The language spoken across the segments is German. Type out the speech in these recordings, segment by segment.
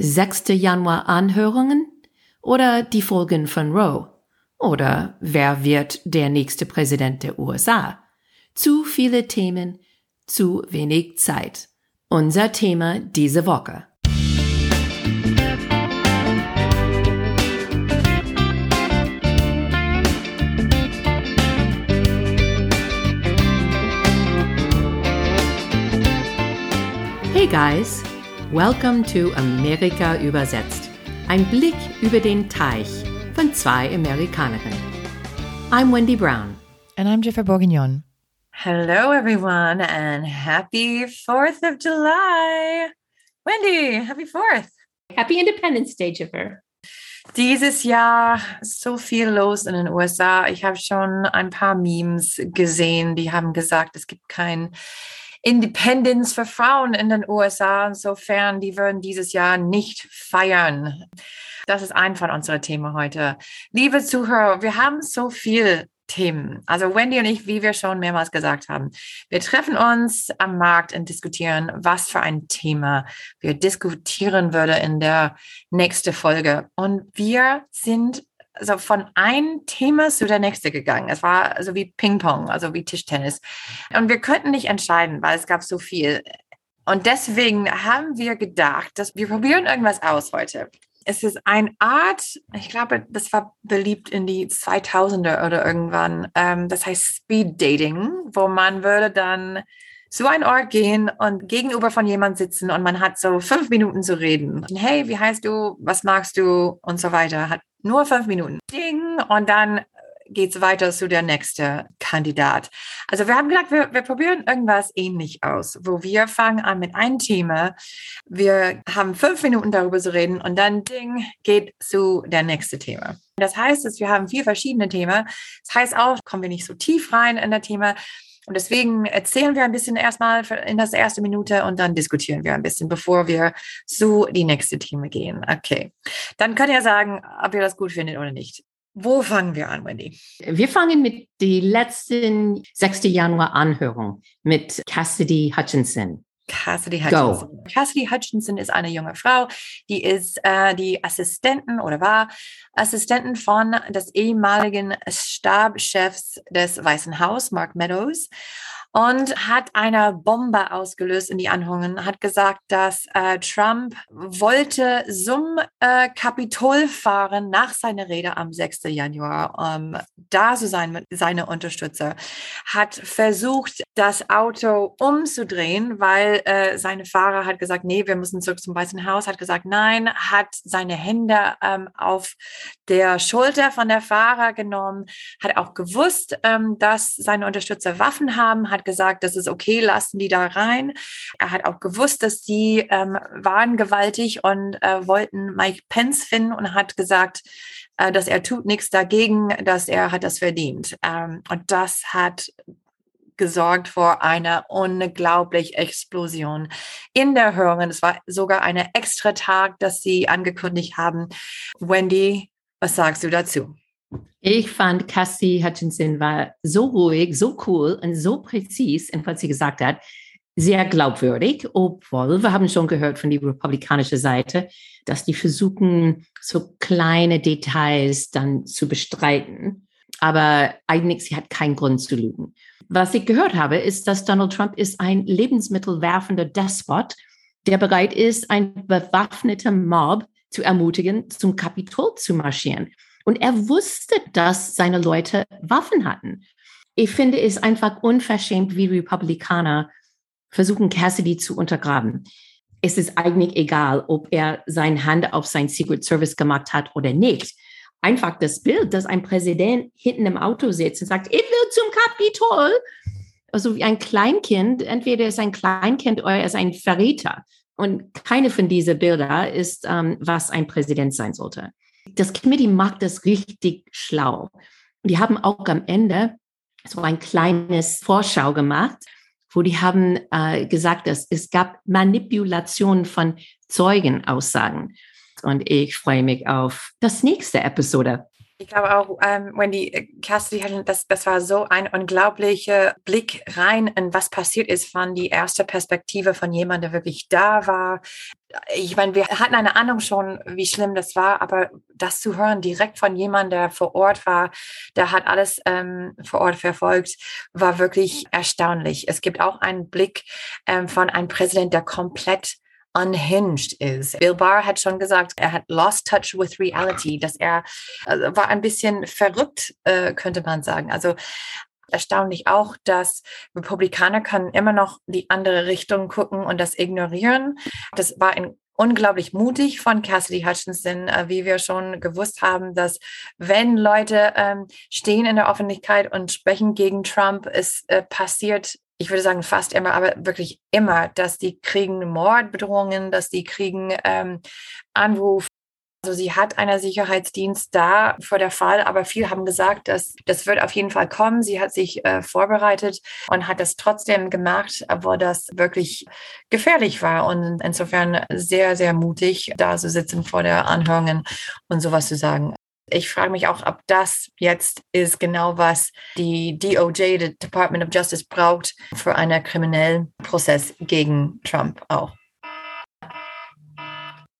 6. Januar Anhörungen oder die Folgen von Roe? Oder wer wird der nächste Präsident der USA? Zu viele Themen, zu wenig Zeit. Unser Thema diese Woche. Hey guys, welcome to Amerika übersetzt. Ein Blick über den Teich von zwei Amerikanerinnen. I'm Wendy Brown. And I'm Jennifer Bourguignon. Hello, everyone, and happy 4th of July. Wendy, happy 4th. Happy Independence Day, Jennifer. Dieses Jahr so viel los in den USA. Ich habe schon ein paar Memes gesehen, die haben gesagt, es gibt kein Independence für Frauen in den USA. Insofern, die würden dieses Jahr nicht feiern. Das ist ein von unseren Themen heute. Liebe Zuhörer, wir haben so viel Themen. Also Wendy und ich, wie wir schon mehrmals gesagt haben, wir treffen uns am Markt und diskutieren, was für ein Thema wir diskutieren würde in der nächsten Folge. Und wir sind also von einem Thema zu der nächste gegangen. Es war also wie Ping-Pong, also wie Tischtennis. Und wir könnten nicht entscheiden, weil es gab so viel. Und deswegen haben wir gedacht, dass wir probieren irgendwas aus heute. Es ist eine Art, ich glaube, das war beliebt in die 2000er oder irgendwann. Ähm, das heißt Speed Dating, wo man würde dann zu einem Ort gehen und gegenüber von jemand sitzen und man hat so fünf Minuten zu reden. Hey, wie heißt du? Was magst du? Und so weiter. Hat nur fünf Minuten. Ding. Und dann geht es weiter zu der nächste Kandidat. Also wir haben gedacht, wir, wir probieren irgendwas ähnlich aus, wo wir fangen an mit einem Thema. Wir haben fünf Minuten darüber zu reden und dann Ding geht zu der nächste Thema. Das heißt, dass wir haben vier verschiedene Themen. Das heißt auch, kommen wir nicht so tief rein in das Thema. Und deswegen erzählen wir ein bisschen erstmal in das erste Minute und dann diskutieren wir ein bisschen, bevor wir zu die nächste Thema gehen. Okay. Dann könnt ihr sagen, ob ihr das gut findet oder nicht. Wo fangen wir an, Wendy? Wir fangen mit der letzten 6. Januar Anhörung mit Cassidy Hutchinson. Cassidy Hutchinson. Go. Cassidy Hutchinson ist eine junge Frau, die ist äh, die Assistentin oder war Assistentin von des ehemaligen Stabschefs des Weißen Haus, Mark Meadows und hat eine Bombe ausgelöst in die Anhörungen, hat gesagt, dass äh, Trump wollte zum äh, Kapitol fahren nach seiner Rede am 6. Januar, um da zu sein mit seinen Unterstützer, hat versucht, das Auto umzudrehen, weil äh, seine Fahrer hat gesagt, nee, wir müssen zurück zum Weißen Haus, hat gesagt, nein, hat seine Hände ähm, auf der Schulter von der Fahrer genommen, hat auch gewusst, ähm, dass seine Unterstützer Waffen haben, hat hat gesagt, das ist okay, lassen die da rein. Er hat auch gewusst, dass die ähm, waren gewaltig und äh, wollten Mike Pence finden und hat gesagt, äh, dass er tut nichts dagegen, dass er hat das verdient. Ähm, und das hat gesorgt vor einer unglaublichen Explosion in der Hörung. Es war sogar ein extra Tag, dass sie angekündigt haben. Wendy, was sagst du dazu? Ich fand Cassie Hutchinson war so ruhig, so cool und so präzis in was sie gesagt hat, sehr glaubwürdig, obwohl wir haben schon gehört von der republikanischen Seite, dass die versuchen, so kleine Details dann zu bestreiten. Aber eigentlich, sie hat keinen Grund zu lügen. Was ich gehört habe, ist, dass Donald Trump ist ein lebensmittelwerfender Despot, der bereit ist, ein bewaffneter Mob zu ermutigen, zum Kapitol zu marschieren. Und er wusste, dass seine Leute Waffen hatten. Ich finde es einfach unverschämt, wie Republikaner versuchen, Cassidy zu untergraben. Es ist eigentlich egal, ob er seine Hand auf sein Secret Service gemacht hat oder nicht. Einfach das Bild, dass ein Präsident hinten im Auto sitzt und sagt, ich will zum Kapitol. Also wie ein Kleinkind, entweder ist ein Kleinkind oder er ist ein Verräter. Und keine von diesen Bildern ist, ähm, was ein Präsident sein sollte das Committee macht das richtig schlau. Und die haben auch am Ende so ein kleines Vorschau gemacht, wo die haben äh, gesagt, dass es gab Manipulation von Zeugenaussagen. Und ich freue mich auf das nächste Episode. Ich glaube auch, ähm, Wendy äh, Cassidy, das, das war so ein unglaublicher Blick rein in was passiert ist von die erste Perspektive von jemandem, der wirklich da war. Ich meine, wir hatten eine Ahnung schon, wie schlimm das war, aber das zu hören direkt von jemandem, der vor Ort war, der hat alles ähm, vor Ort verfolgt, war wirklich erstaunlich. Es gibt auch einen Blick ähm, von einem Präsident, der komplett unhinged ist. Bill Barr hat schon gesagt, er hat lost touch with reality, dass er also war ein bisschen verrückt, äh, könnte man sagen. Also erstaunlich auch, dass Republikaner können immer noch die andere Richtung gucken und das ignorieren. Das war ein unglaublich mutig von Cassidy Hutchinson, äh, wie wir schon gewusst haben, dass wenn Leute ähm, stehen in der Öffentlichkeit und sprechen gegen Trump, es äh, passiert ich würde sagen fast immer, aber wirklich immer, dass die kriegen Mordbedrohungen, dass die kriegen ähm, Anruf. Also sie hat einen Sicherheitsdienst da vor der Fall, aber viele haben gesagt, dass das wird auf jeden Fall kommen. Sie hat sich äh, vorbereitet und hat das trotzdem gemacht, obwohl das wirklich gefährlich war und insofern sehr, sehr mutig, da zu sitzen vor der Anhörungen und sowas zu sagen. Ich frage mich auch, ob das jetzt ist genau, was die DOJ, die Department of Justice, braucht für einen kriminellen Prozess gegen Trump auch.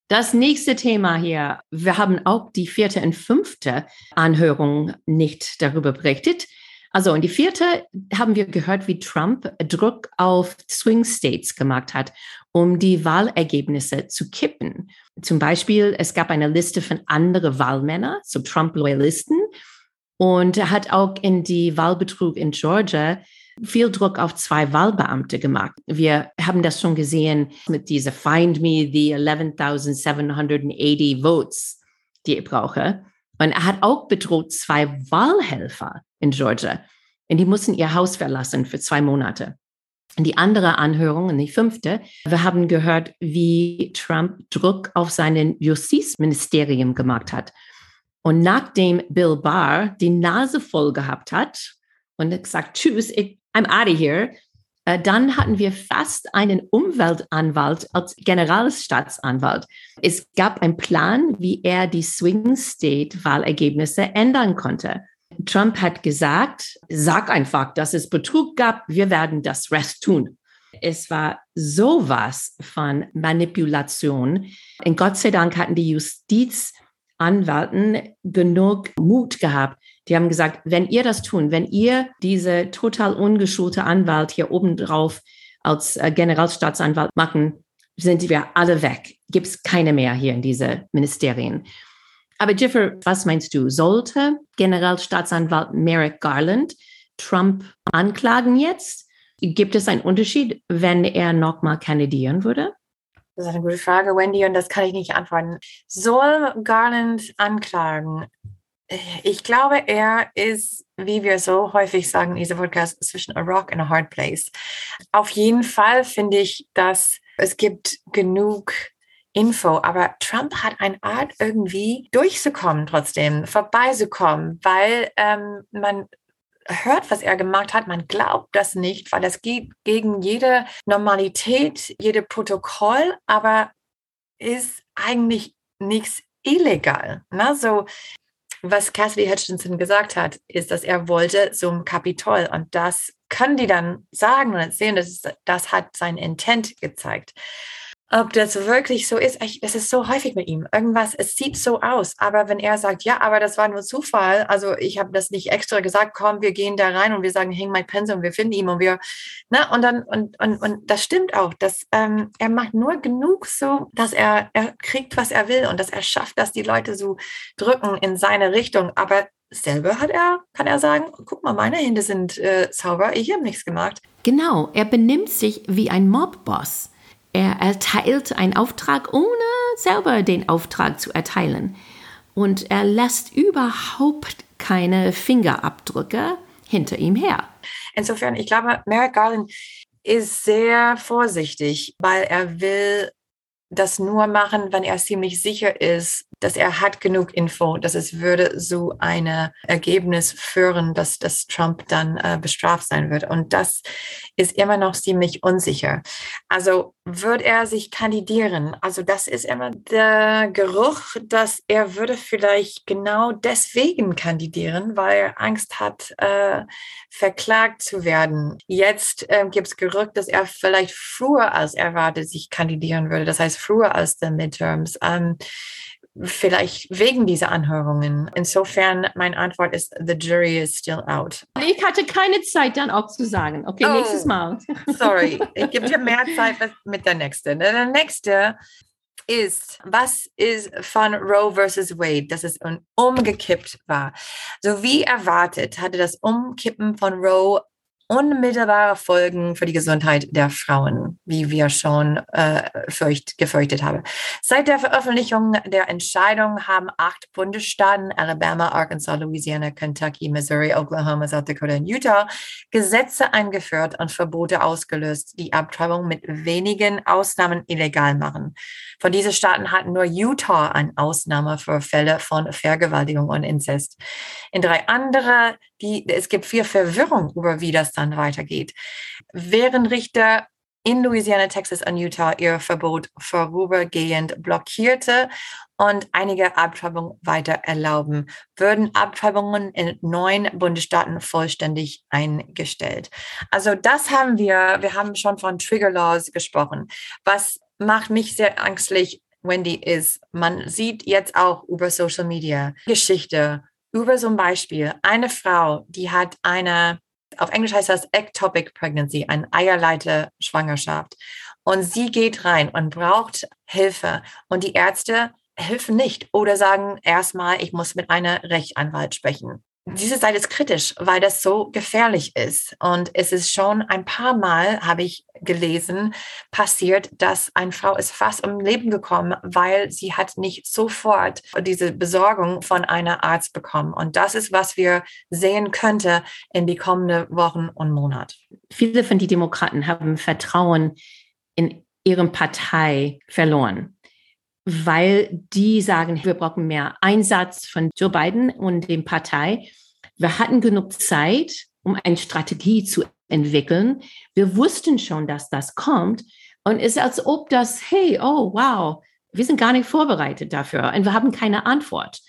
Das nächste Thema hier. Wir haben auch die vierte und fünfte Anhörung nicht darüber berichtet. Also in die vierte haben wir gehört, wie Trump Druck auf Swing States gemacht hat, um die Wahlergebnisse zu kippen. Zum Beispiel, es gab eine Liste von anderen Wahlmännern, so Trump-Loyalisten. Und er hat auch in die Wahlbetrug in Georgia viel Druck auf zwei Wahlbeamte gemacht. Wir haben das schon gesehen mit dieser Find Me the 11,780 Votes, die ich brauche. Und er hat auch bedroht zwei Wahlhelfer in Georgia. Und die mussten ihr Haus verlassen für zwei Monate. Und die andere Anhörung, die fünfte, wir haben gehört, wie Trump Druck auf sein Justizministerium gemacht hat. Und nachdem Bill Barr die Nase voll gehabt hat und gesagt, tschüss, I'm out of here, äh, dann hatten wir fast einen Umweltanwalt als Generalstaatsanwalt. Es gab einen Plan, wie er die Swing State Wahlergebnisse ändern konnte. Trump hat gesagt, sag einfach, dass es Betrug gab, wir werden das Rest tun. Es war sowas von Manipulation. Und Gott sei Dank hatten die Justizanwalten genug Mut gehabt. Die haben gesagt, wenn ihr das tun, wenn ihr diese total ungeschulte Anwalt hier oben drauf als äh, Generalstaatsanwalt machen, sind wir alle weg. Gibt es keine mehr hier in diese Ministerien. Aber Jiffer, was meinst du? Sollte Generalstaatsanwalt Merrick Garland Trump anklagen jetzt? Gibt es einen Unterschied, wenn er nochmal kandidieren würde? Das ist eine gute Frage, Wendy, und das kann ich nicht antworten. Soll Garland anklagen? Ich glaube, er ist, wie wir so häufig sagen in diesem Podcast, zwischen a rock and a hard place. Auf jeden Fall finde ich, dass es gibt genug Info, aber Trump hat eine Art irgendwie durchzukommen trotzdem, vorbeizukommen, weil ähm, man hört, was er gemacht hat, man glaubt das nicht, weil das geht gegen jede Normalität, jede Protokoll, aber ist eigentlich nichts illegal. Ne? So, was Cassidy Hutchinson gesagt hat, ist, dass er wollte zum Kapitol und das können die dann sagen und sehen, das, das hat sein Intent gezeigt. Ob das wirklich so ist, ich, das ist so häufig mit ihm. Irgendwas, es sieht so aus. Aber wenn er sagt, ja, aber das war nur Zufall, also ich habe das nicht extra gesagt, komm, wir gehen da rein und wir sagen, hang my pencil und wir finden ihn und wir, ne, und dann, und, und, und das stimmt auch, dass ähm, er macht nur genug so, dass er, er kriegt, was er will und dass er schafft, dass die Leute so drücken in seine Richtung. Aber selber hat er, kann er sagen, guck mal, meine Hände sind äh, sauber, ich habe nichts gemacht. Genau, er benimmt sich wie ein Mobboss. Er erteilt einen Auftrag, ohne selber den Auftrag zu erteilen. Und er lässt überhaupt keine Fingerabdrücke hinter ihm her. Insofern, ich glaube, Merrick Garland ist sehr vorsichtig, weil er will das nur machen, wenn er ziemlich sicher ist, dass er hat genug Info, dass es würde so ein Ergebnis führen, dass, dass Trump dann äh, bestraft sein wird. Und das ist immer noch ziemlich unsicher. Also wird er sich kandidieren? Also das ist immer der Geruch, dass er würde vielleicht genau deswegen kandidieren, weil er Angst hat, äh, verklagt zu werden. Jetzt äh, gibt es Gerücht, dass er vielleicht früher als erwartet sich kandidieren würde. Das heißt früher als die Midterms. Ähm, vielleicht wegen dieser Anhörungen. Insofern, meine Antwort ist, the jury is still out. Ich hatte keine Zeit, dann auch zu sagen. Okay, oh, nächstes Mal. sorry, ich gebe dir mehr Zeit mit der nächsten. Der nächste ist, was ist von Roe versus Wade, dass es umgekippt war. So wie erwartet hatte das Umkippen von Roe unmittelbare Folgen für die Gesundheit der Frauen, wie wir schon äh, fürcht, gefürchtet haben. Seit der Veröffentlichung der Entscheidung haben acht Bundesstaaten, Alabama, Arkansas, Louisiana, Kentucky, Missouri, Oklahoma, South Dakota und Utah, Gesetze eingeführt und Verbote ausgelöst, die Abtreibung mit wenigen Ausnahmen illegal machen. Von diesen Staaten hatten nur Utah eine Ausnahme für Fälle von Vergewaltigung und Inzest. In drei andere die, es gibt viel Verwirrung über, wie das dann weitergeht. Während Richter in Louisiana, Texas und Utah ihr Verbot vorübergehend blockierte und einige Abtreibungen weiter erlauben, würden Abtreibungen in neun Bundesstaaten vollständig eingestellt. Also das haben wir, wir haben schon von Trigger Laws gesprochen. Was macht mich sehr ängstlich, Wendy, ist, man sieht jetzt auch über Social Media Geschichte über zum Beispiel eine Frau, die hat eine, auf Englisch heißt das Ectopic Pregnancy, eine Eierleiter-Schwangerschaft. Und sie geht rein und braucht Hilfe. Und die Ärzte helfen nicht oder sagen erstmal, ich muss mit einer Rechtsanwalt sprechen diese Seite ist kritisch, weil das so gefährlich ist. Und es ist schon ein paar Mal, habe ich gelesen, passiert, dass eine Frau ist fast um Leben gekommen, weil sie hat nicht sofort diese Besorgung von einer Arzt bekommen. Und das ist, was wir sehen könnte in die kommenden Wochen und Monate. Viele von den Demokraten haben Vertrauen in ihre Partei verloren weil die sagen, wir brauchen mehr Einsatz von Joe Biden und dem Partei. Wir hatten genug Zeit, um eine Strategie zu entwickeln. Wir wussten schon, dass das kommt. Und es ist, als ob das, hey, oh, wow, wir sind gar nicht vorbereitet dafür und wir haben keine Antwort.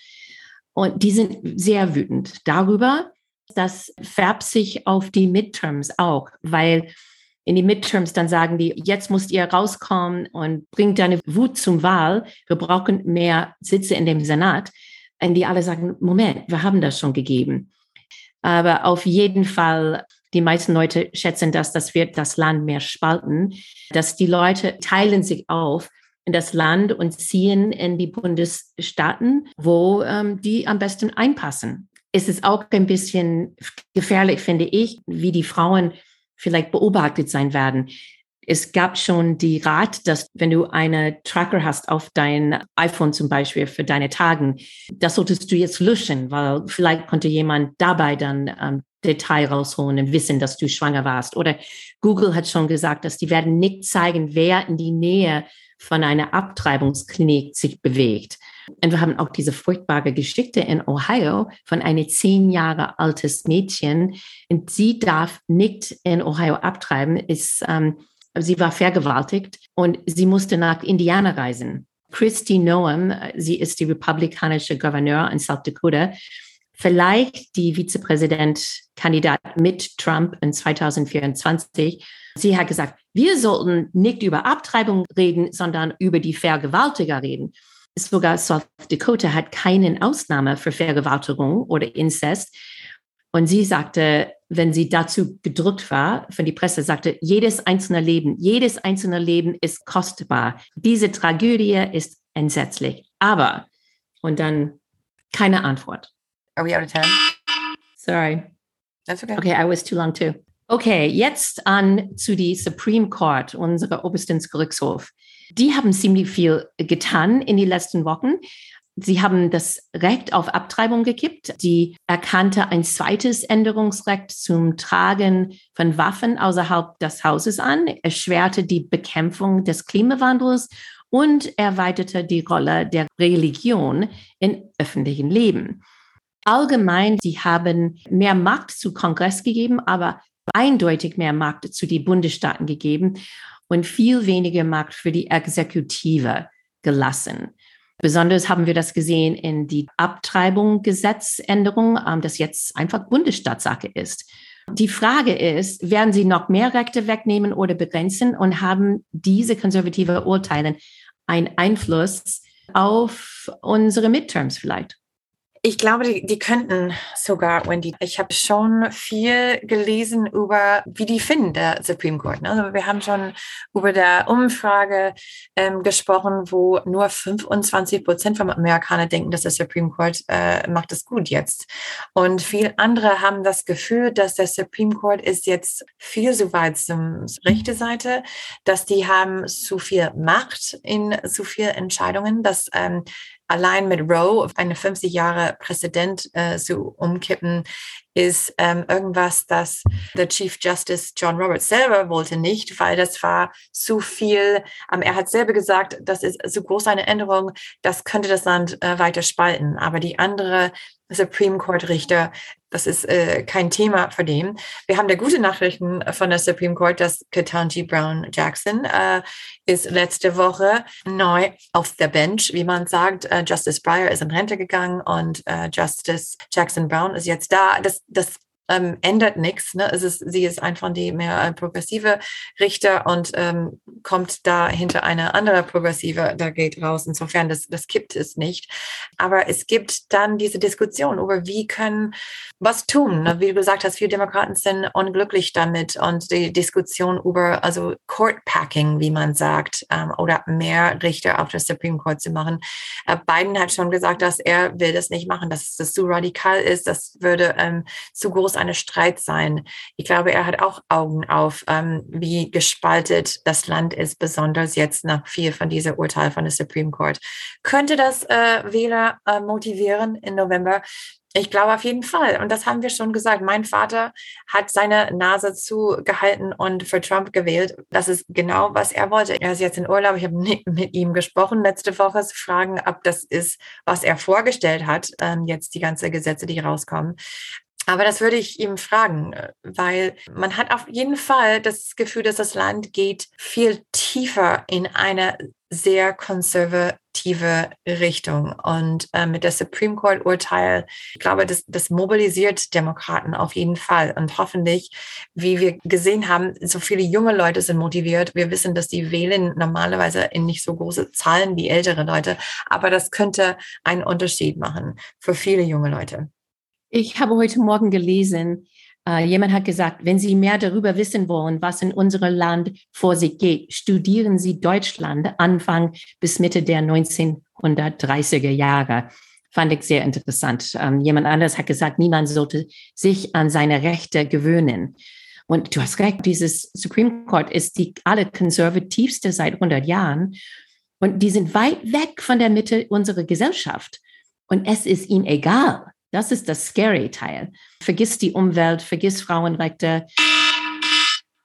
Und die sind sehr wütend darüber. Das färbt sich auf die Midterms auch, weil in die Midterms dann sagen die, jetzt müsst ihr rauskommen und bringt deine Wut zum Wahl. Wir brauchen mehr Sitze in dem Senat. Und die alle sagen, Moment, wir haben das schon gegeben. Aber auf jeden Fall, die meisten Leute schätzen das, das wird das Land mehr spalten, dass die Leute teilen sich auf in das Land und ziehen in die Bundesstaaten, wo ähm, die am besten einpassen. Es ist auch ein bisschen gefährlich, finde ich, wie die Frauen vielleicht beobachtet sein werden. Es gab schon die Rat, dass wenn du eine Tracker hast auf dein iPhone zum Beispiel für deine Tagen, das solltest du jetzt löschen, weil vielleicht konnte jemand dabei dann ähm, Detail rausholen und wissen, dass du schwanger warst. Oder Google hat schon gesagt, dass die werden nicht zeigen, wer in die Nähe von einer Abtreibungsklinik sich bewegt. Und wir haben auch diese furchtbare Geschichte in Ohio von einem zehn Jahre altes Mädchen. Und sie darf nicht in Ohio abtreiben. Ist, ähm, sie war vergewaltigt und sie musste nach Indiana reisen. Christy Noam, sie ist die republikanische Gouverneur in South Dakota, vielleicht die Vizepräsidentkandidat mit Trump in 2024. Sie hat gesagt, wir sollten nicht über Abtreibung reden, sondern über die Vergewaltiger reden sogar South Dakota hat keine Ausnahme für Vergewaltigung oder Inzest. Und sie sagte, wenn sie dazu gedrückt war, von die Presse sagte, jedes einzelne Leben, jedes einzelne Leben ist kostbar. Diese Tragödie ist entsetzlich. Aber, und dann keine Antwort. Are we out of time? Sorry. That's okay. Okay, I was too long too. Okay, jetzt an zu die Supreme Court, unserer obersten Gerichtshof. Die haben ziemlich viel getan in den letzten Wochen. Sie haben das Recht auf Abtreibung gekippt. Sie erkannte ein zweites Änderungsrecht zum Tragen von Waffen außerhalb des Hauses an, erschwerte die Bekämpfung des Klimawandels und erweiterte die Rolle der Religion im öffentlichen Leben. Allgemein, sie haben mehr Macht zu Kongress gegeben, aber eindeutig mehr Macht zu den Bundesstaaten gegeben und viel weniger Macht für die Exekutive gelassen. Besonders haben wir das gesehen in die Abtreibung-Gesetzänderung, ähm, das jetzt einfach Bundesstaatssache ist. Die Frage ist, werden sie noch mehr Rechte wegnehmen oder begrenzen und haben diese konservative Urteile einen Einfluss auf unsere Midterms vielleicht? Ich glaube, die, die könnten sogar, Wendy. Ich habe schon viel gelesen über, wie die finden, der Supreme Court. Ne? Also wir haben schon über der Umfrage ähm, gesprochen, wo nur 25 Prozent von Amerikanern denken, dass der Supreme Court äh, macht es gut jetzt. Und viele andere haben das Gefühl, dass der Supreme Court ist jetzt viel zu weit zum rechte Seite, dass die haben zu viel Macht in zu viel Entscheidungen, dass ähm, allein mit Roe eine 50 Jahre Präsident äh, zu umkippen, ist ähm, irgendwas, das der Chief Justice John Roberts selber wollte nicht, weil das war zu viel. Ähm, er hat selber gesagt, das ist so groß eine Änderung, das könnte das Land äh, weiter spalten. Aber die andere Supreme Court Richter das ist äh, kein Thema für den. Wir haben der gute Nachrichten von der Supreme Court, dass Ketanji Brown Jackson äh, ist letzte Woche neu auf der Bench, wie man sagt. Äh, Justice Breyer ist in Rente gegangen und äh, Justice Jackson Brown ist jetzt da. Das, das ähm, ändert nichts. Ne? Es ist, sie ist einfach die mehr äh, progressive Richter und ähm, kommt da hinter eine andere progressive, da geht raus. Insofern, das, das kippt es nicht. Aber es gibt dann diese Diskussion über, wie können was tun. Ne? Wie du gesagt hast, viele Demokraten sind unglücklich damit und die Diskussion über also Court Packing, wie man sagt, ähm, oder mehr Richter auf der Supreme Court zu machen. Äh, Biden hat schon gesagt, dass er will das nicht machen, dass das zu radikal ist, das würde ähm, zu groß eine Streit sein. Ich glaube, er hat auch Augen auf, ähm, wie gespaltet das Land ist, besonders jetzt nach vier von dieser Urteil von der Supreme Court. Könnte das äh, Wähler äh, motivieren im November? Ich glaube auf jeden Fall. Und das haben wir schon gesagt. Mein Vater hat seine Nase zugehalten und für Trump gewählt. Das ist genau, was er wollte. Er ist jetzt in Urlaub. Ich habe mit ihm gesprochen letzte Woche, zu fragen, ob das ist, was er vorgestellt hat, ähm, jetzt die ganzen Gesetze, die rauskommen. Aber das würde ich ihm fragen, äh, weil man hat auf jeden Fall das Gefühl, dass das Land geht viel tiefer in eine sehr konservative Richtung. Und äh, mit der Supreme Court Urteil, ich glaube, das, das mobilisiert Demokraten auf jeden Fall. Und hoffentlich, wie wir gesehen haben, so viele junge Leute sind motiviert. Wir wissen, dass die wählen normalerweise in nicht so große Zahlen wie ältere Leute. Aber das könnte einen Unterschied machen für viele junge Leute. Ich habe heute Morgen gelesen, äh, jemand hat gesagt, wenn Sie mehr darüber wissen wollen, was in unserem Land vor sich geht, studieren Sie Deutschland Anfang bis Mitte der 1930er Jahre. Fand ich sehr interessant. Ähm, jemand anderes hat gesagt, niemand sollte sich an seine Rechte gewöhnen. Und du hast recht, dieses Supreme Court ist die allerkonservativste seit 100 Jahren. Und die sind weit weg von der Mitte unserer Gesellschaft. Und es ist ihnen egal, das ist das scary Teil. Vergiss die Umwelt, vergiss Frauenrechte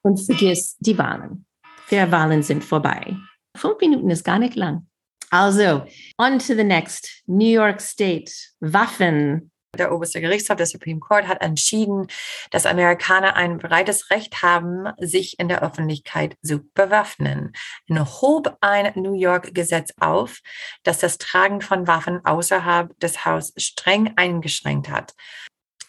und vergiss die Wahlen. Fairwahlen sind vorbei. Fünf Minuten ist gar nicht lang. Also, on to the next. New York State. Waffen der oberste Gerichtshof, der Supreme Court, hat entschieden, dass Amerikaner ein breites Recht haben, sich in der Öffentlichkeit zu bewaffnen. Er hob ein New York-Gesetz auf, das das Tragen von Waffen außerhalb des Hauses streng eingeschränkt hat.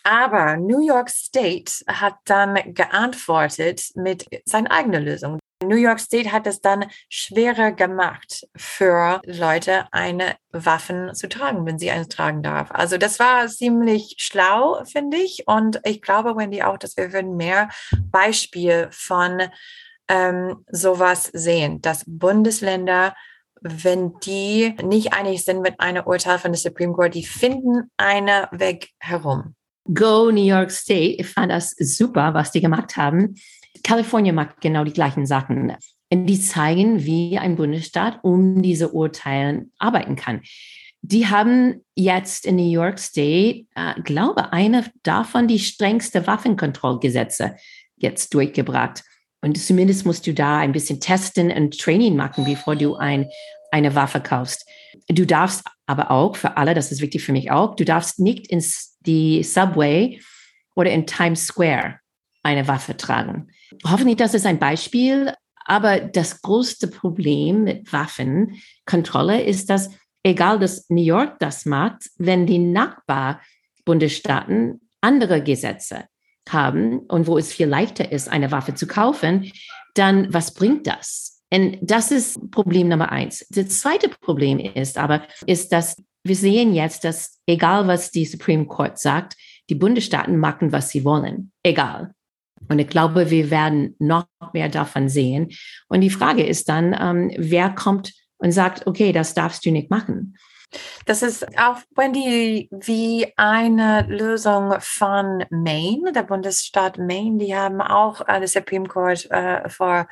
Aber New York State hat dann geantwortet mit seiner eigenen Lösung. New York State hat es dann schwerer gemacht für Leute, eine Waffen zu tragen, wenn sie eines tragen darf. Also das war ziemlich schlau, finde ich. Und ich glaube, Wendy, auch, dass wir würden mehr Beispiel von ähm, sowas sehen, dass Bundesländer wenn die nicht einig sind mit einem Urteil von der Supreme Court, die finden einen Weg herum. Go New York State. Ich fand das super, was die gemacht haben. Kalifornien macht genau die gleichen Sachen. Die zeigen, wie ein Bundesstaat um diese Urteile arbeiten kann. Die haben jetzt in New York State, äh, glaube eine davon die strengste Waffenkontrollgesetze jetzt durchgebracht. Und zumindest musst du da ein bisschen testen und Training machen, bevor du eine eine Waffe kaufst. Du darfst aber auch, für alle, das ist wichtig für mich auch, du darfst nicht ins die Subway oder in Times Square eine Waffe tragen. Hoffentlich, das ist ein Beispiel, aber das größte Problem mit Waffenkontrolle ist, dass egal, dass New York das macht, wenn die Nachbarbundesstaaten andere Gesetze haben und wo es viel leichter ist, eine Waffe zu kaufen, dann was bringt das? Und das ist Problem Nummer eins. Das zweite Problem ist aber, ist, dass wir sehen jetzt, dass egal was die Supreme Court sagt, die Bundesstaaten machen, was sie wollen. Egal. Und ich glaube, wir werden noch mehr davon sehen. Und die Frage ist dann, ähm, wer kommt und sagt, okay, das darfst du nicht machen. Das ist auch, Wendy, wie eine Lösung von Maine, der Bundesstaat Maine. Die haben auch äh, das Supreme Court äh, vor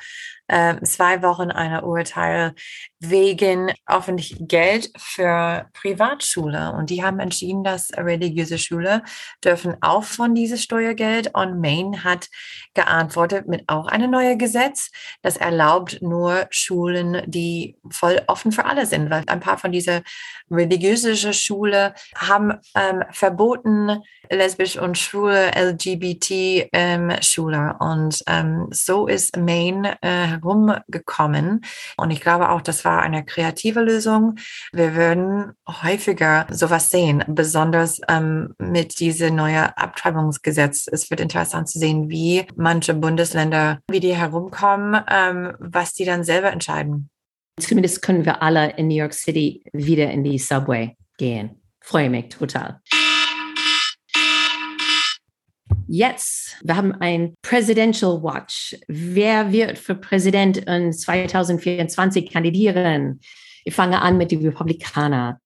äh, zwei Wochen ein Urteil wegen öffentlich Geld für Privatschule. Und die haben entschieden, dass religiöse Schule dürfen auch von dieses Steuergeld. Und Maine hat geantwortet mit auch einem neuen Gesetz, das erlaubt nur Schulen, die voll offen für alle sind, weil ein paar von dieser religiöse Schule haben ähm, verboten, lesbisch und schwule LGBT ähm, Schüler. Und ähm, so ist Maine äh, herumgekommen. Und ich glaube auch, das war eine kreative Lösung. Wir würden häufiger sowas sehen, besonders ähm, mit diesem neuen Abtreibungsgesetz. Es wird interessant zu sehen, wie manche Bundesländer, wie die herumkommen, ähm, was die dann selber entscheiden. Zumindest können wir alle in New York City wieder in die Subway gehen. Freue mich total. Jetzt, wir haben ein Presidential Watch. Wer wird für Präsident in 2024 kandidieren? Ich fange an mit den Republikanern.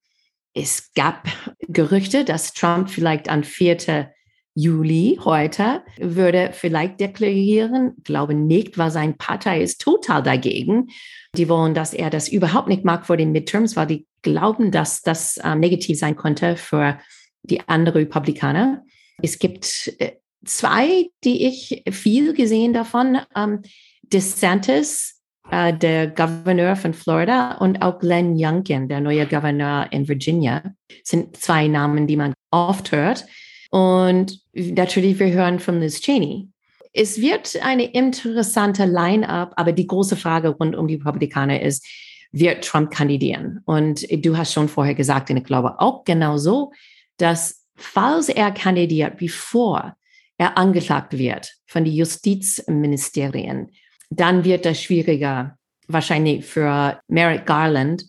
Es gab Gerüchte, dass Trump vielleicht am 4. Juli heute würde vielleicht deklarieren, glaube nicht, weil seine Partei ist total dagegen. Die wollen, dass er das überhaupt nicht mag vor den Midterms, weil die glauben, dass das äh, negativ sein könnte für die anderen Republikaner. Es gibt äh, zwei, die ich viel gesehen davon. Ähm, DeSantis, äh, der Gouverneur von Florida, und auch Glenn Youngkin, der neue Gouverneur in Virginia, sind zwei Namen, die man oft hört. Und natürlich, wir hören von Liz Cheney. Es wird eine interessante Line-up, aber die große Frage rund um die Republikaner ist, wird Trump kandidieren? Und du hast schon vorher gesagt, und ich glaube auch genauso, dass falls er kandidiert, bevor er angeklagt wird von den Justizministerien, dann wird das schwieriger wahrscheinlich für Merrick Garland,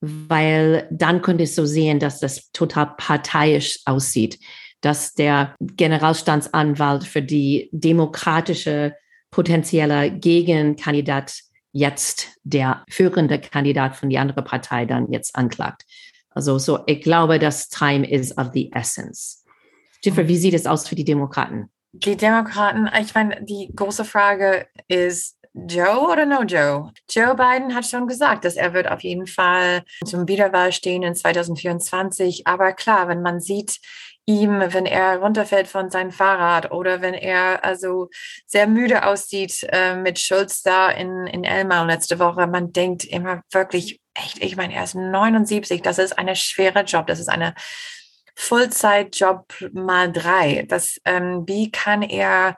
weil dann könnte es so sehen, dass das total parteiisch aussieht, dass der Generalstandsanwalt für die demokratische potenzielle Gegenkandidat jetzt der führende Kandidat von die andere Partei dann jetzt anklagt. Also so, ich glaube, das Time is of the essence. Jennifer, wie sieht es aus für die Demokraten? Die Demokraten, ich meine, die große Frage ist, Joe oder no Joe? Joe Biden hat schon gesagt, dass er wird auf jeden Fall zum Wiederwahl stehen in 2024. Aber klar, wenn man sieht, ihm, wenn er runterfällt von seinem Fahrrad oder wenn er also sehr müde aussieht äh, mit Schulz da in, in Elmau letzte Woche, man denkt immer wirklich, echt, ich meine, er ist 79, das ist ein schwerer Job, das ist eine Fullzeitjob mal drei. Das, ähm, wie kann er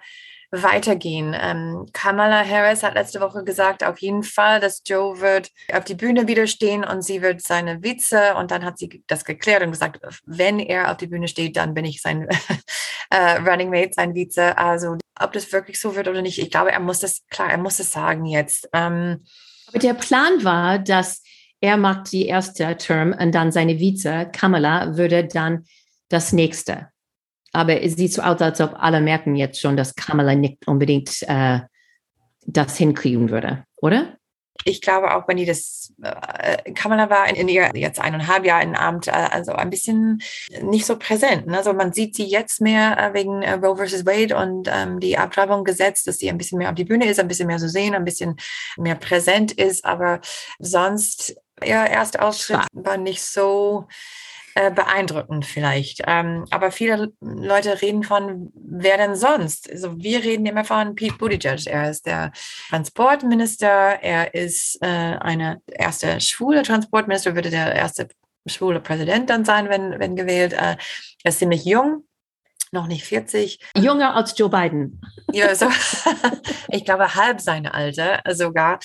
weitergehen? Ähm, Kamala Harris hat letzte Woche gesagt, auf jeden Fall, dass Joe wird auf die Bühne wieder stehen und sie wird seine Vize. Und dann hat sie das geklärt und gesagt, wenn er auf die Bühne steht, dann bin ich sein äh, Running Mate, sein Vize. Also ob das wirklich so wird oder nicht, ich glaube, er muss das, klar, er muss es sagen jetzt. Ähm, Aber der Plan war, dass er macht die erste Term und dann seine Vize, Kamala, würde dann das nächste. Aber es sieht so aus, als ob alle merken jetzt schon, dass Kamala nicht unbedingt äh, das hinkriegen würde, oder? Ich glaube auch, wenn die das, äh, Kamala war in, in ihr jetzt eineinhalb Jahre im Amt, äh, also ein bisschen nicht so präsent. Ne? Also man sieht sie jetzt mehr äh, wegen äh, Roe versus Wade und ähm, die Abtreibung gesetzt, dass sie ein bisschen mehr auf die Bühne ist, ein bisschen mehr zu so sehen, ein bisschen mehr präsent ist. Aber sonst, ihr erster Auftritt war nicht so äh, beeindruckend vielleicht. Ähm, aber viele Leute reden von, wer denn sonst? Also wir reden immer von Pete Buttigieg. Er ist der Transportminister. Er ist äh, eine erste schwule Transportminister, würde der erste schwule Präsident dann sein, wenn, wenn gewählt. Äh, er ist ziemlich jung noch nicht 40. Jünger als Joe Biden. Ja, so, ich glaube, halb seine Alter sogar.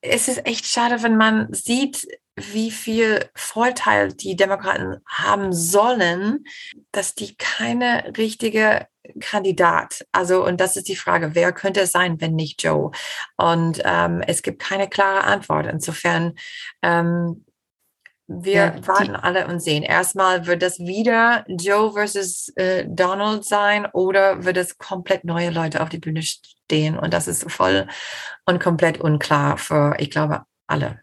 Es ist echt schade, wenn man sieht, wie viel Vorteil die Demokraten haben sollen, dass die keine richtige Kandidat. Also, und das ist die Frage, wer könnte es sein, wenn nicht Joe? Und ähm, es gibt keine klare Antwort. Insofern ähm, wir ja, warten alle und sehen. Erstmal wird das wieder Joe versus äh, Donald sein oder wird es komplett neue Leute auf die Bühne stehen? Und das ist voll und komplett unklar für, ich glaube, alle.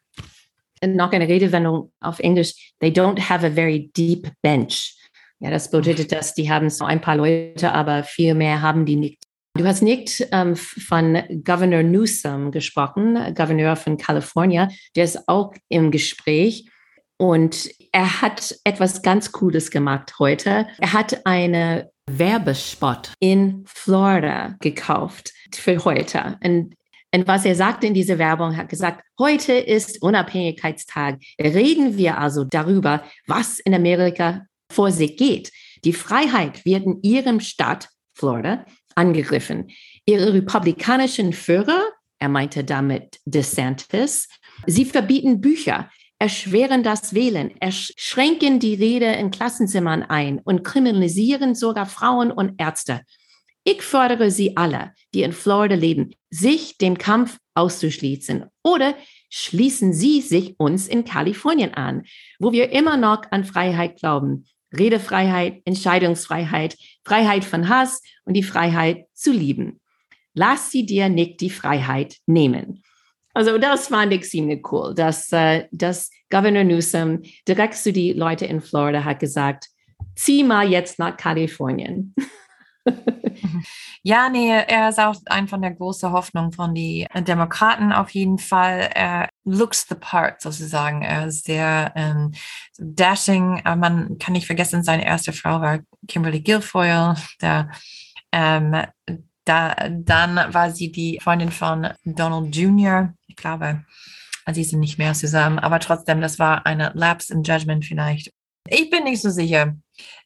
Noch eine Redewendung auf Englisch. They don't have a very deep bench. Ja, das bedeutet, dass die haben so ein paar Leute, aber viel mehr haben die nicht. Du hast nicht ähm, von Governor Newsom gesprochen, Gouverneur von Kalifornien. Der ist auch im Gespräch. Und er hat etwas ganz Cooles gemacht heute. Er hat eine Werbespot in Florida gekauft für heute. Und, und was er sagte in dieser Werbung, hat gesagt, heute ist Unabhängigkeitstag. Reden wir also darüber, was in Amerika vor sich geht. Die Freiheit wird in ihrem Stadt, Florida, angegriffen. Ihre republikanischen Führer, er meinte damit DeSantis, sie verbieten Bücher erschweren das Wählen, schränken die Rede in Klassenzimmern ein und kriminalisieren sogar Frauen und Ärzte. Ich fordere Sie alle, die in Florida leben, sich dem Kampf auszuschließen oder schließen Sie sich uns in Kalifornien an, wo wir immer noch an Freiheit glauben. Redefreiheit, Entscheidungsfreiheit, Freiheit von Hass und die Freiheit zu lieben. Lass sie dir nicht die Freiheit nehmen. Also das fand ich ziemlich cool, dass, äh, dass Governor Newsom direkt zu die Leute in Florida hat gesagt, zieh mal jetzt nach Kalifornien. Ja, nee, er ist auch ein von der großen Hoffnung von den Demokraten auf jeden Fall. Er looks the part sozusagen. Er ist sehr ähm, dashing. Aber man kann nicht vergessen, seine erste Frau war Kimberly Guilfoyle, der ähm, da, dann war sie die Freundin von Donald Jr. Ich glaube, sie sind nicht mehr zusammen, aber trotzdem, das war eine Lapse in Judgment vielleicht. Ich bin nicht so sicher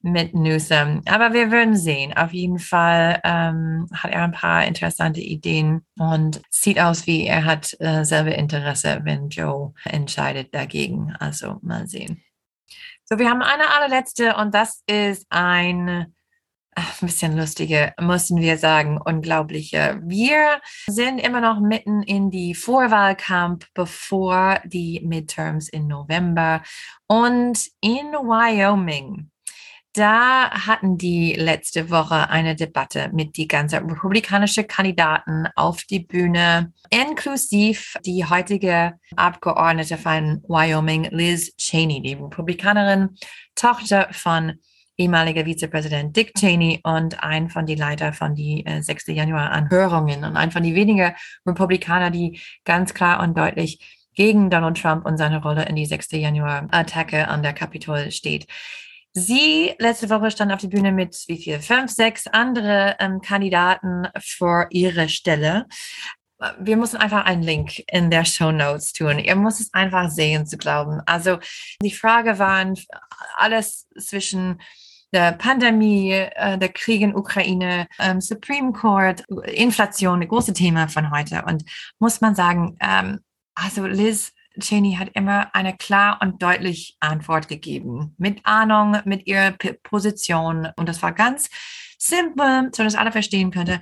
mit Newsom, aber wir würden sehen. Auf jeden Fall ähm, hat er ein paar interessante Ideen und sieht aus wie er hat äh, selber Interesse, wenn Joe entscheidet dagegen. Also mal sehen. So, wir haben eine allerletzte und das ist ein ein bisschen lustige, mussten wir sagen, unglaubliche. Wir sind immer noch mitten in die Vorwahlkampf bevor die Midterms im November. Und in Wyoming, da hatten die letzte Woche eine Debatte mit die ganzen republikanischen Kandidaten auf die Bühne, inklusive die heutige Abgeordnete von Wyoming, Liz Cheney, die Republikanerin, Tochter von ehemaliger Vizepräsident Dick Cheney und ein von die Leiter von die äh, 6. Januar-Anhörungen und ein von die wenigen Republikaner, die ganz klar und deutlich gegen Donald Trump und seine Rolle in die 6. Januar-Attacke an der Kapitol steht. Sie letzte Woche stand auf die Bühne mit wie viel? Fünf, sechs andere ähm, Kandidaten für ihre Stelle. Wir müssen einfach einen Link in der Show Notes tun. Ihr müsst es einfach sehen zu glauben. Also die Frage waren alles zwischen der Pandemie, äh, der Krieg in Ukraine, ähm, Supreme Court, Inflation, ein großes Thema von heute. Und muss man sagen, ähm, also Liz Cheney hat immer eine klar und deutlich Antwort gegeben. Mit Ahnung, mit ihrer P Position. Und das war ganz simpel, so dass alle verstehen könnte.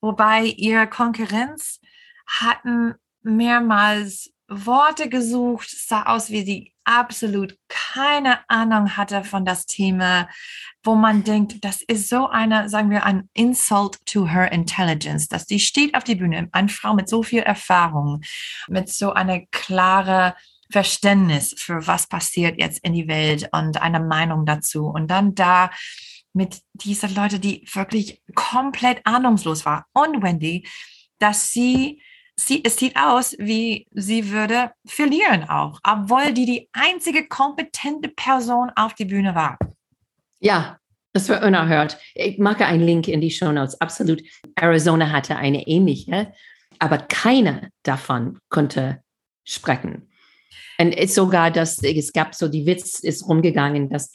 Wobei ihre Konkurrenz hatten mehrmals Worte gesucht, sah aus, wie sie absolut keine Ahnung hatte von das Thema, wo man denkt, das ist so eine, sagen wir, ein Insult to her intelligence, dass sie steht auf die Bühne, eine Frau mit so viel Erfahrung, mit so einer klare Verständnis für was passiert jetzt in die Welt und eine Meinung dazu. Und dann da mit diesen Leuten, die wirklich komplett ahnungslos war. Und Wendy, dass sie sie, es sieht aus, wie sie würde verlieren auch, obwohl die die einzige kompetente Person auf die Bühne war. Ja, das war unerhört. Ich mache einen Link in die Show Notes. Absolut. Arizona hatte eine ähnliche, aber keiner davon konnte sprechen. Und sogar, dass es gab so die Witz ist rumgegangen, dass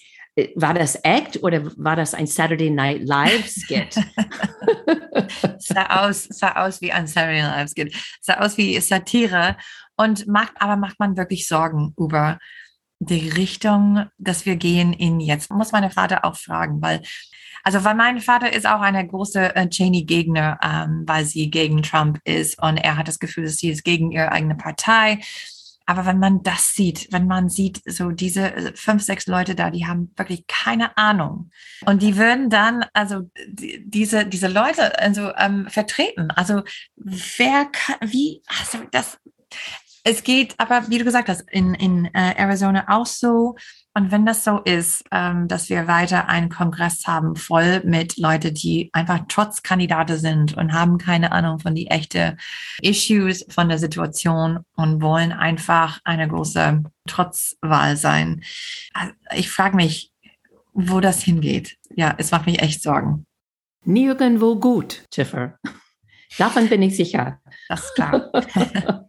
war das Act oder war das ein Saturday Night Live Skit? sah aus, sah aus wie ein Saturday Night Live Skit, sah aus wie Satire und macht, aber macht man wirklich Sorgen über die Richtung, dass wir gehen in jetzt. Muss meine Vater auch fragen, weil also weil mein Vater ist auch eine große äh, Cheney-Gegner, ähm, weil sie gegen Trump ist und er hat das Gefühl, dass sie ist gegen ihre eigene Partei. Aber wenn man das sieht, wenn man sieht, so diese äh, fünf, sechs Leute da, die haben wirklich keine Ahnung. Und die würden dann, also die, diese, diese Leute also, ähm, vertreten. Also wer kann, wie, also das, es geht aber, wie du gesagt hast, in, in äh, Arizona auch so. Und wenn das so ist, ähm, dass wir weiter einen Kongress haben, voll mit Leuten, die einfach trotz Kandidaten sind und haben keine Ahnung von die echten Issues von der Situation und wollen einfach eine große Trotzwahl sein. Also ich frage mich, wo das hingeht. Ja, es macht mich echt Sorgen. Nirgendwo gut, Schiffer. Davon bin ich sicher. Das ist klar.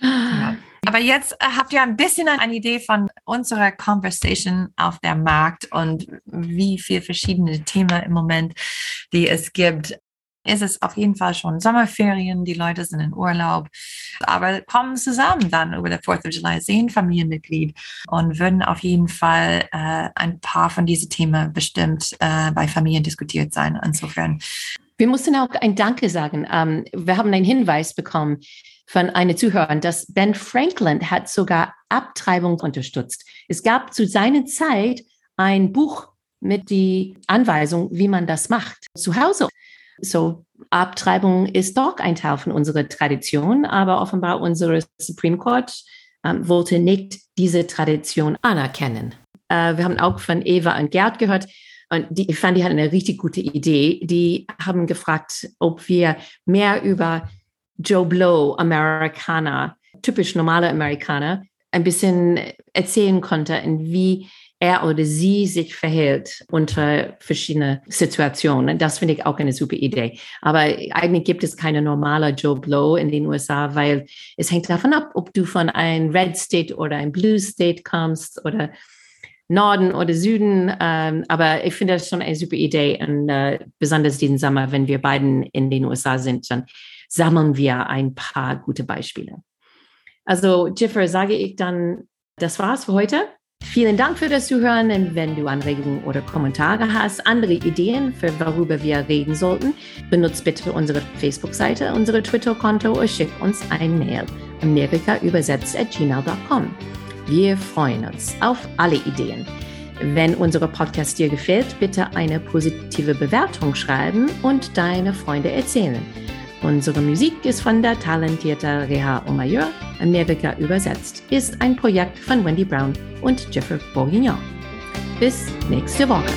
ja. Aber jetzt äh, habt ihr ein bisschen eine Idee von unserer Conversation auf der Markt und wie viele verschiedene Themen im Moment, die es gibt. Ist es auf jeden Fall schon Sommerferien, die Leute sind in Urlaub, aber kommen zusammen dann über der 4th of July, sehen Familienmitglied und würden auf jeden Fall äh, ein paar von diesen Themen bestimmt äh, bei Familien diskutiert sein. Insofern. Wir mussten auch ein Danke sagen. Ähm, wir haben einen Hinweis bekommen von einer Zuhörerin, dass Ben Franklin hat sogar Abtreibung unterstützt. Es gab zu seiner Zeit ein Buch mit die Anweisung, wie man das macht zu Hause. So Abtreibung ist doch ein Teil von unserer Tradition, aber offenbar unsere Supreme Court ähm, wollte nicht diese Tradition anerkennen. Äh, wir haben auch von Eva und Gerd gehört. Und die, ich fand, die hatten eine richtig gute Idee. Die haben gefragt, ob wir mehr über Joe Blow, Amerikaner, typisch normale Amerikaner, ein bisschen erzählen konnte, in wie er oder sie sich verhält unter verschiedenen Situationen. Das finde ich auch eine super Idee. Aber eigentlich gibt es keine normale Joe Blow in den USA, weil es hängt davon ab, ob du von einem Red State oder einem Blue State kommst oder Norden oder Süden. Ähm, aber ich finde das schon eine super Idee. Und äh, besonders diesen Sommer, wenn wir beiden in den USA sind, dann sammeln wir ein paar gute Beispiele. Also, Jiffer, sage ich dann, das war's für heute. Vielen Dank für das Zuhören. Und wenn du Anregungen oder Kommentare hast, andere Ideen, für worüber wir reden sollten, benutzt bitte unsere Facebook-Seite, unsere Twitter-Konto oder schick uns ein Mail. Amerika übersetzt at gmail.com. Wir freuen uns auf alle Ideen. Wenn unser Podcast dir gefällt, bitte eine positive Bewertung schreiben und deine Freunde erzählen. Unsere Musik ist von der talentierten Reha Omayeur, Amerika übersetzt, ist ein Projekt von Wendy Brown und Jeffrey Bourguignon. Bis nächste Woche.